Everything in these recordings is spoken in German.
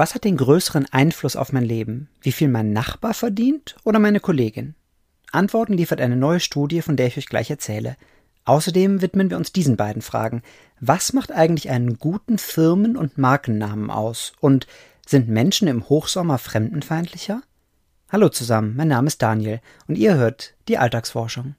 Was hat den größeren Einfluss auf mein Leben? Wie viel mein Nachbar verdient oder meine Kollegin? Antworten liefert eine neue Studie, von der ich euch gleich erzähle. Außerdem widmen wir uns diesen beiden Fragen. Was macht eigentlich einen guten Firmen- und Markennamen aus? Und sind Menschen im Hochsommer fremdenfeindlicher? Hallo zusammen, mein Name ist Daniel und ihr hört die Alltagsforschung.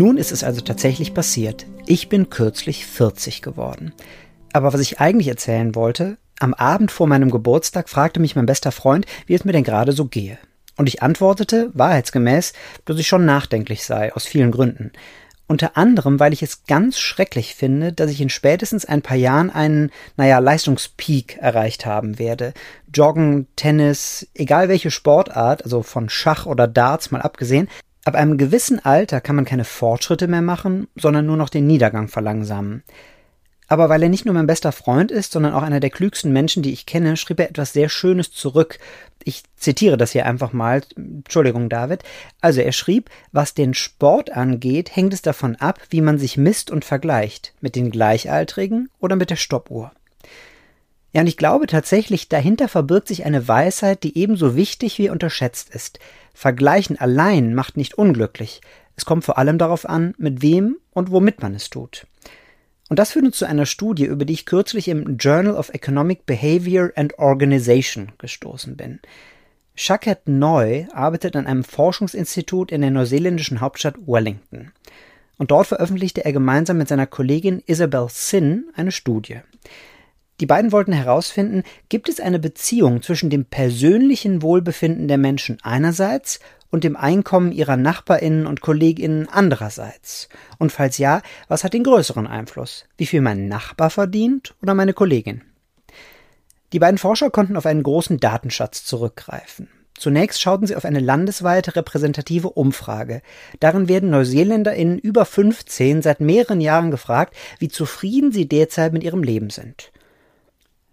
Nun ist es also tatsächlich passiert. Ich bin kürzlich 40 geworden. Aber was ich eigentlich erzählen wollte, am Abend vor meinem Geburtstag fragte mich mein bester Freund, wie es mir denn gerade so gehe. Und ich antwortete, wahrheitsgemäß, dass ich schon nachdenklich sei, aus vielen Gründen. Unter anderem, weil ich es ganz schrecklich finde, dass ich in spätestens ein paar Jahren einen, naja, Leistungspeak erreicht haben werde. Joggen, Tennis, egal welche Sportart, also von Schach oder Darts mal abgesehen, Ab einem gewissen Alter kann man keine Fortschritte mehr machen, sondern nur noch den Niedergang verlangsamen. Aber weil er nicht nur mein bester Freund ist, sondern auch einer der klügsten Menschen, die ich kenne, schrieb er etwas sehr Schönes zurück. Ich zitiere das hier einfach mal. Entschuldigung, David. Also er schrieb, was den Sport angeht, hängt es davon ab, wie man sich misst und vergleicht. Mit den Gleichaltrigen oder mit der Stoppuhr. Ja, und ich glaube tatsächlich, dahinter verbirgt sich eine Weisheit, die ebenso wichtig wie unterschätzt ist. Vergleichen allein macht nicht unglücklich. Es kommt vor allem darauf an, mit wem und womit man es tut. Und das führt uns zu einer Studie, über die ich kürzlich im Journal of Economic Behavior and Organization gestoßen bin. Shaket Noy arbeitet an einem Forschungsinstitut in der neuseeländischen Hauptstadt Wellington. Und dort veröffentlichte er gemeinsam mit seiner Kollegin Isabel Sin eine Studie. Die beiden wollten herausfinden, gibt es eine Beziehung zwischen dem persönlichen Wohlbefinden der Menschen einerseits und dem Einkommen ihrer Nachbarinnen und Kolleginnen andererseits? Und falls ja, was hat den größeren Einfluss? Wie viel mein Nachbar verdient oder meine Kollegin? Die beiden Forscher konnten auf einen großen Datenschatz zurückgreifen. Zunächst schauten sie auf eine landesweite repräsentative Umfrage. Darin werden NeuseeländerInnen über 15 seit mehreren Jahren gefragt, wie zufrieden sie derzeit mit ihrem Leben sind.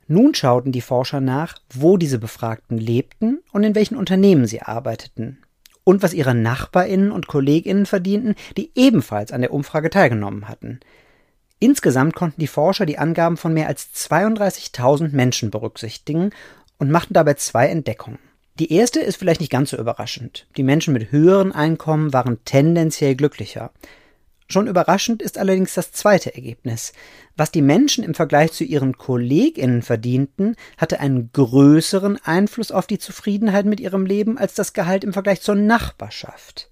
Nun schauten die Forscher nach, wo diese Befragten lebten und in welchen Unternehmen sie arbeiteten und was ihre Nachbarinnen und Kolleginnen verdienten, die ebenfalls an der Umfrage teilgenommen hatten. Insgesamt konnten die Forscher die Angaben von mehr als 32.000 Menschen berücksichtigen und machten dabei zwei Entdeckungen. Die erste ist vielleicht nicht ganz so überraschend. Die Menschen mit höheren Einkommen waren tendenziell glücklicher. Schon überraschend ist allerdings das zweite Ergebnis. Was die Menschen im Vergleich zu ihren Kolleginnen verdienten, hatte einen größeren Einfluss auf die Zufriedenheit mit ihrem Leben als das Gehalt im Vergleich zur Nachbarschaft.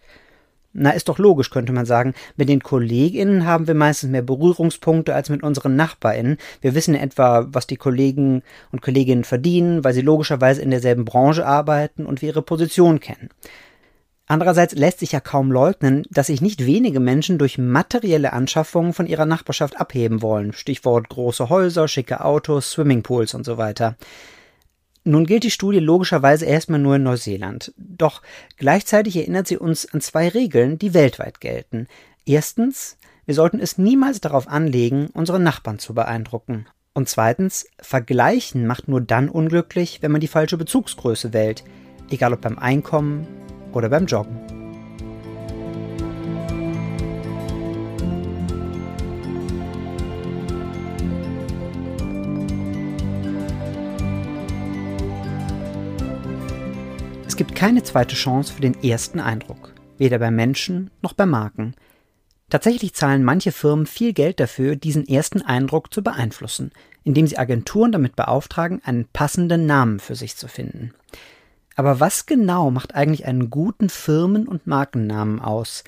Na, ist doch logisch, könnte man sagen. Mit den Kolleginnen haben wir meistens mehr Berührungspunkte als mit unseren Nachbarinnen. Wir wissen etwa, was die Kollegen und Kolleginnen verdienen, weil sie logischerweise in derselben Branche arbeiten und wir ihre Position kennen. Andererseits lässt sich ja kaum leugnen, dass sich nicht wenige Menschen durch materielle Anschaffungen von ihrer Nachbarschaft abheben wollen. Stichwort große Häuser, schicke Autos, Swimmingpools und so weiter. Nun gilt die Studie logischerweise erstmal nur in Neuseeland. Doch gleichzeitig erinnert sie uns an zwei Regeln, die weltweit gelten. Erstens, wir sollten es niemals darauf anlegen, unsere Nachbarn zu beeindrucken. Und zweitens, Vergleichen macht nur dann unglücklich, wenn man die falsche Bezugsgröße wählt. Egal ob beim Einkommen, oder beim Joggen. Es gibt keine zweite Chance für den ersten Eindruck, weder bei Menschen noch bei Marken. Tatsächlich zahlen manche Firmen viel Geld dafür, diesen ersten Eindruck zu beeinflussen, indem sie Agenturen damit beauftragen, einen passenden Namen für sich zu finden. Aber was genau macht eigentlich einen guten Firmen- und Markennamen aus?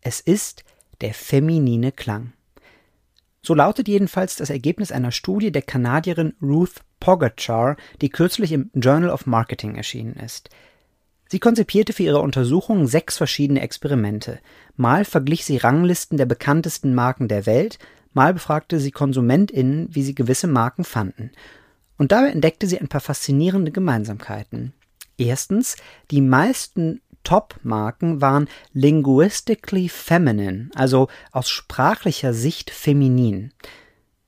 Es ist der feminine Klang. So lautet jedenfalls das Ergebnis einer Studie der Kanadierin Ruth Pogachar, die kürzlich im Journal of Marketing erschienen ist. Sie konzipierte für ihre Untersuchung sechs verschiedene Experimente. Mal verglich sie Ranglisten der bekanntesten Marken der Welt, mal befragte sie KonsumentInnen, wie sie gewisse Marken fanden. Und dabei entdeckte sie ein paar faszinierende Gemeinsamkeiten. Erstens, die meisten Top-Marken waren linguistically feminine, also aus sprachlicher Sicht feminin.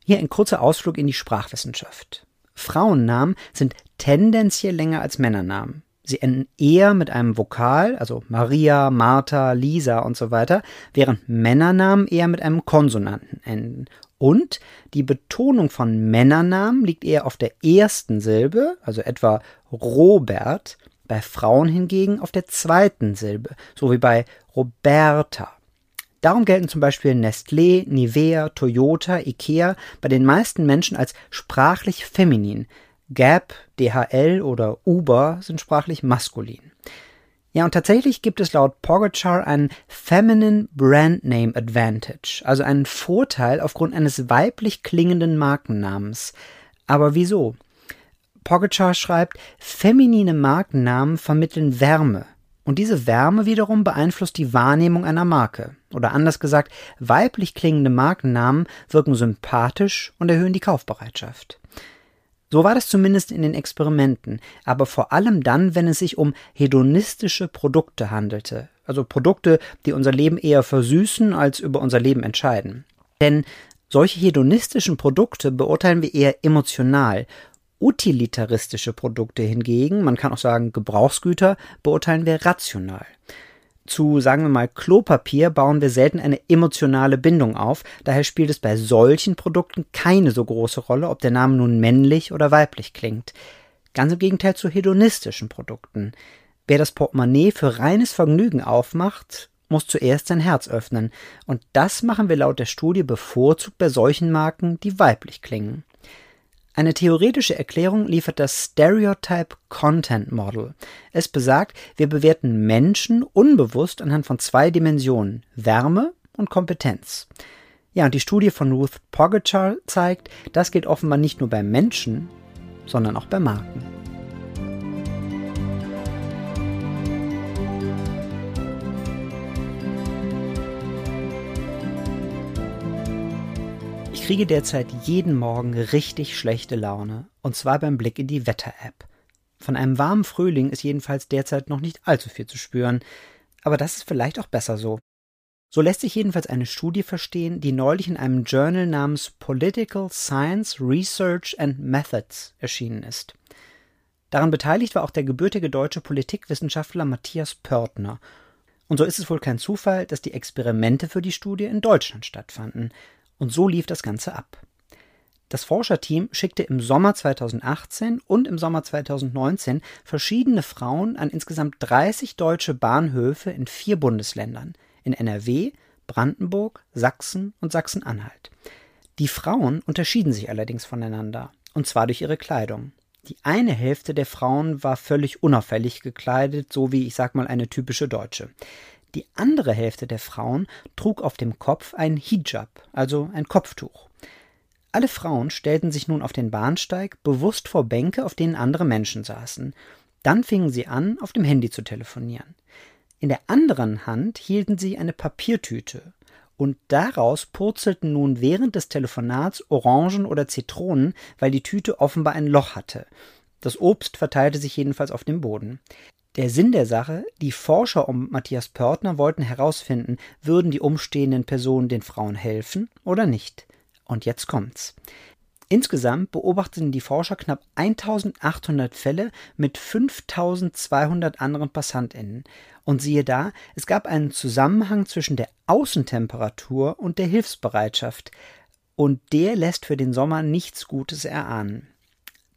Hier ein kurzer Ausflug in die Sprachwissenschaft. Frauennamen sind tendenziell länger als Männernamen. Sie enden eher mit einem Vokal, also Maria, Martha, Lisa und so weiter, während Männernamen eher mit einem Konsonanten enden. Und die Betonung von Männernamen liegt eher auf der ersten Silbe, also etwa Robert, bei Frauen hingegen auf der zweiten Silbe, so wie bei Roberta. Darum gelten zum Beispiel Nestlé, Nivea, Toyota, Ikea bei den meisten Menschen als sprachlich feminin, Gap, DHL oder Uber sind sprachlich maskulin. Ja, und tatsächlich gibt es laut Pogacar einen Feminine Brand Name Advantage, also einen Vorteil aufgrund eines weiblich klingenden Markennamens. Aber wieso? Pogacar schreibt, feminine Markennamen vermitteln Wärme. Und diese Wärme wiederum beeinflusst die Wahrnehmung einer Marke. Oder anders gesagt, weiblich klingende Markennamen wirken sympathisch und erhöhen die Kaufbereitschaft. So war das zumindest in den Experimenten, aber vor allem dann, wenn es sich um hedonistische Produkte handelte, also Produkte, die unser Leben eher versüßen als über unser Leben entscheiden. Denn solche hedonistischen Produkte beurteilen wir eher emotional. Utilitaristische Produkte hingegen, man kann auch sagen Gebrauchsgüter, beurteilen wir rational zu, sagen wir mal, Klopapier bauen wir selten eine emotionale Bindung auf. Daher spielt es bei solchen Produkten keine so große Rolle, ob der Name nun männlich oder weiblich klingt. Ganz im Gegenteil zu hedonistischen Produkten. Wer das Portemonnaie für reines Vergnügen aufmacht, muss zuerst sein Herz öffnen. Und das machen wir laut der Studie bevorzugt bei solchen Marken, die weiblich klingen. Eine theoretische Erklärung liefert das Stereotype Content Model. Es besagt, wir bewerten Menschen unbewusst anhand von zwei Dimensionen, Wärme und Kompetenz. Ja, und die Studie von Ruth Pogacar zeigt, das gilt offenbar nicht nur bei Menschen, sondern auch bei Marken. Kriege derzeit jeden Morgen richtig schlechte Laune, und zwar beim Blick in die Wetter-App. Von einem warmen Frühling ist jedenfalls derzeit noch nicht allzu viel zu spüren, aber das ist vielleicht auch besser so. So lässt sich jedenfalls eine Studie verstehen, die neulich in einem Journal namens Political Science Research and Methods erschienen ist. Daran beteiligt war auch der gebürtige deutsche Politikwissenschaftler Matthias Pörtner. Und so ist es wohl kein Zufall, dass die Experimente für die Studie in Deutschland stattfanden, und so lief das Ganze ab. Das Forscherteam schickte im Sommer 2018 und im Sommer 2019 verschiedene Frauen an insgesamt 30 deutsche Bahnhöfe in vier Bundesländern, in NRW, Brandenburg, Sachsen und Sachsen-Anhalt. Die Frauen unterschieden sich allerdings voneinander, und zwar durch ihre Kleidung. Die eine Hälfte der Frauen war völlig unauffällig gekleidet, so wie ich sag mal eine typische Deutsche. Die andere Hälfte der Frauen trug auf dem Kopf ein Hijab, also ein Kopftuch. Alle Frauen stellten sich nun auf den Bahnsteig bewusst vor Bänke, auf denen andere Menschen saßen. Dann fingen sie an, auf dem Handy zu telefonieren. In der anderen Hand hielten sie eine Papiertüte, und daraus purzelten nun während des Telefonats Orangen oder Zitronen, weil die Tüte offenbar ein Loch hatte. Das Obst verteilte sich jedenfalls auf dem Boden. Der Sinn der Sache, die Forscher um Matthias Pörtner wollten herausfinden, würden die umstehenden Personen den Frauen helfen oder nicht. Und jetzt kommt's. Insgesamt beobachteten die Forscher knapp 1800 Fälle mit 5200 anderen Passantinnen. Und siehe da, es gab einen Zusammenhang zwischen der Außentemperatur und der Hilfsbereitschaft. Und der lässt für den Sommer nichts Gutes erahnen.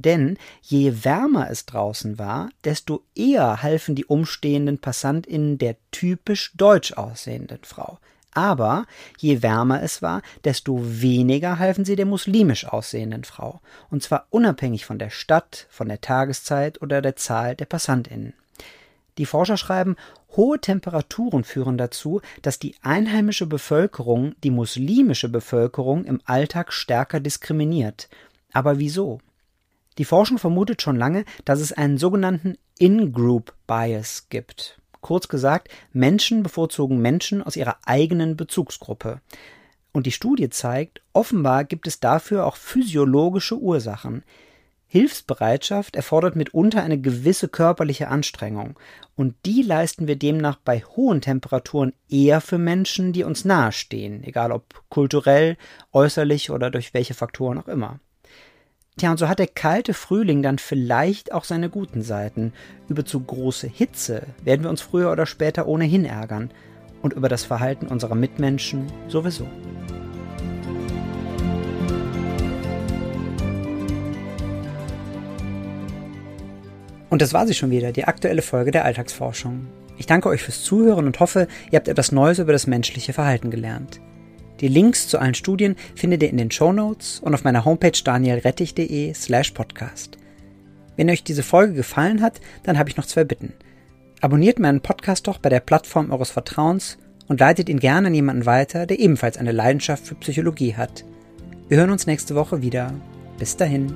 Denn je wärmer es draußen war, desto eher halfen die umstehenden PassantInnen der typisch deutsch aussehenden Frau. Aber je wärmer es war, desto weniger halfen sie der muslimisch aussehenden Frau. Und zwar unabhängig von der Stadt, von der Tageszeit oder der Zahl der PassantInnen. Die Forscher schreiben, hohe Temperaturen führen dazu, dass die einheimische Bevölkerung die muslimische Bevölkerung im Alltag stärker diskriminiert. Aber wieso? Die Forschung vermutet schon lange, dass es einen sogenannten In-Group Bias gibt. Kurz gesagt, Menschen bevorzugen Menschen aus ihrer eigenen Bezugsgruppe. Und die Studie zeigt, offenbar gibt es dafür auch physiologische Ursachen. Hilfsbereitschaft erfordert mitunter eine gewisse körperliche Anstrengung, und die leisten wir demnach bei hohen Temperaturen eher für Menschen, die uns nahestehen, egal ob kulturell, äußerlich oder durch welche Faktoren auch immer. Tja, und so hat der kalte Frühling dann vielleicht auch seine guten Seiten. Über zu große Hitze werden wir uns früher oder später ohnehin ärgern. Und über das Verhalten unserer Mitmenschen sowieso. Und das war sie schon wieder, die aktuelle Folge der Alltagsforschung. Ich danke euch fürs Zuhören und hoffe, ihr habt etwas Neues über das menschliche Verhalten gelernt. Die Links zu allen Studien findet ihr in den Show Notes und auf meiner Homepage danielrettich.de slash podcast. Wenn euch diese Folge gefallen hat, dann habe ich noch zwei Bitten. Abonniert meinen Podcast doch bei der Plattform eures Vertrauens und leitet ihn gerne an jemanden weiter, der ebenfalls eine Leidenschaft für Psychologie hat. Wir hören uns nächste Woche wieder. Bis dahin.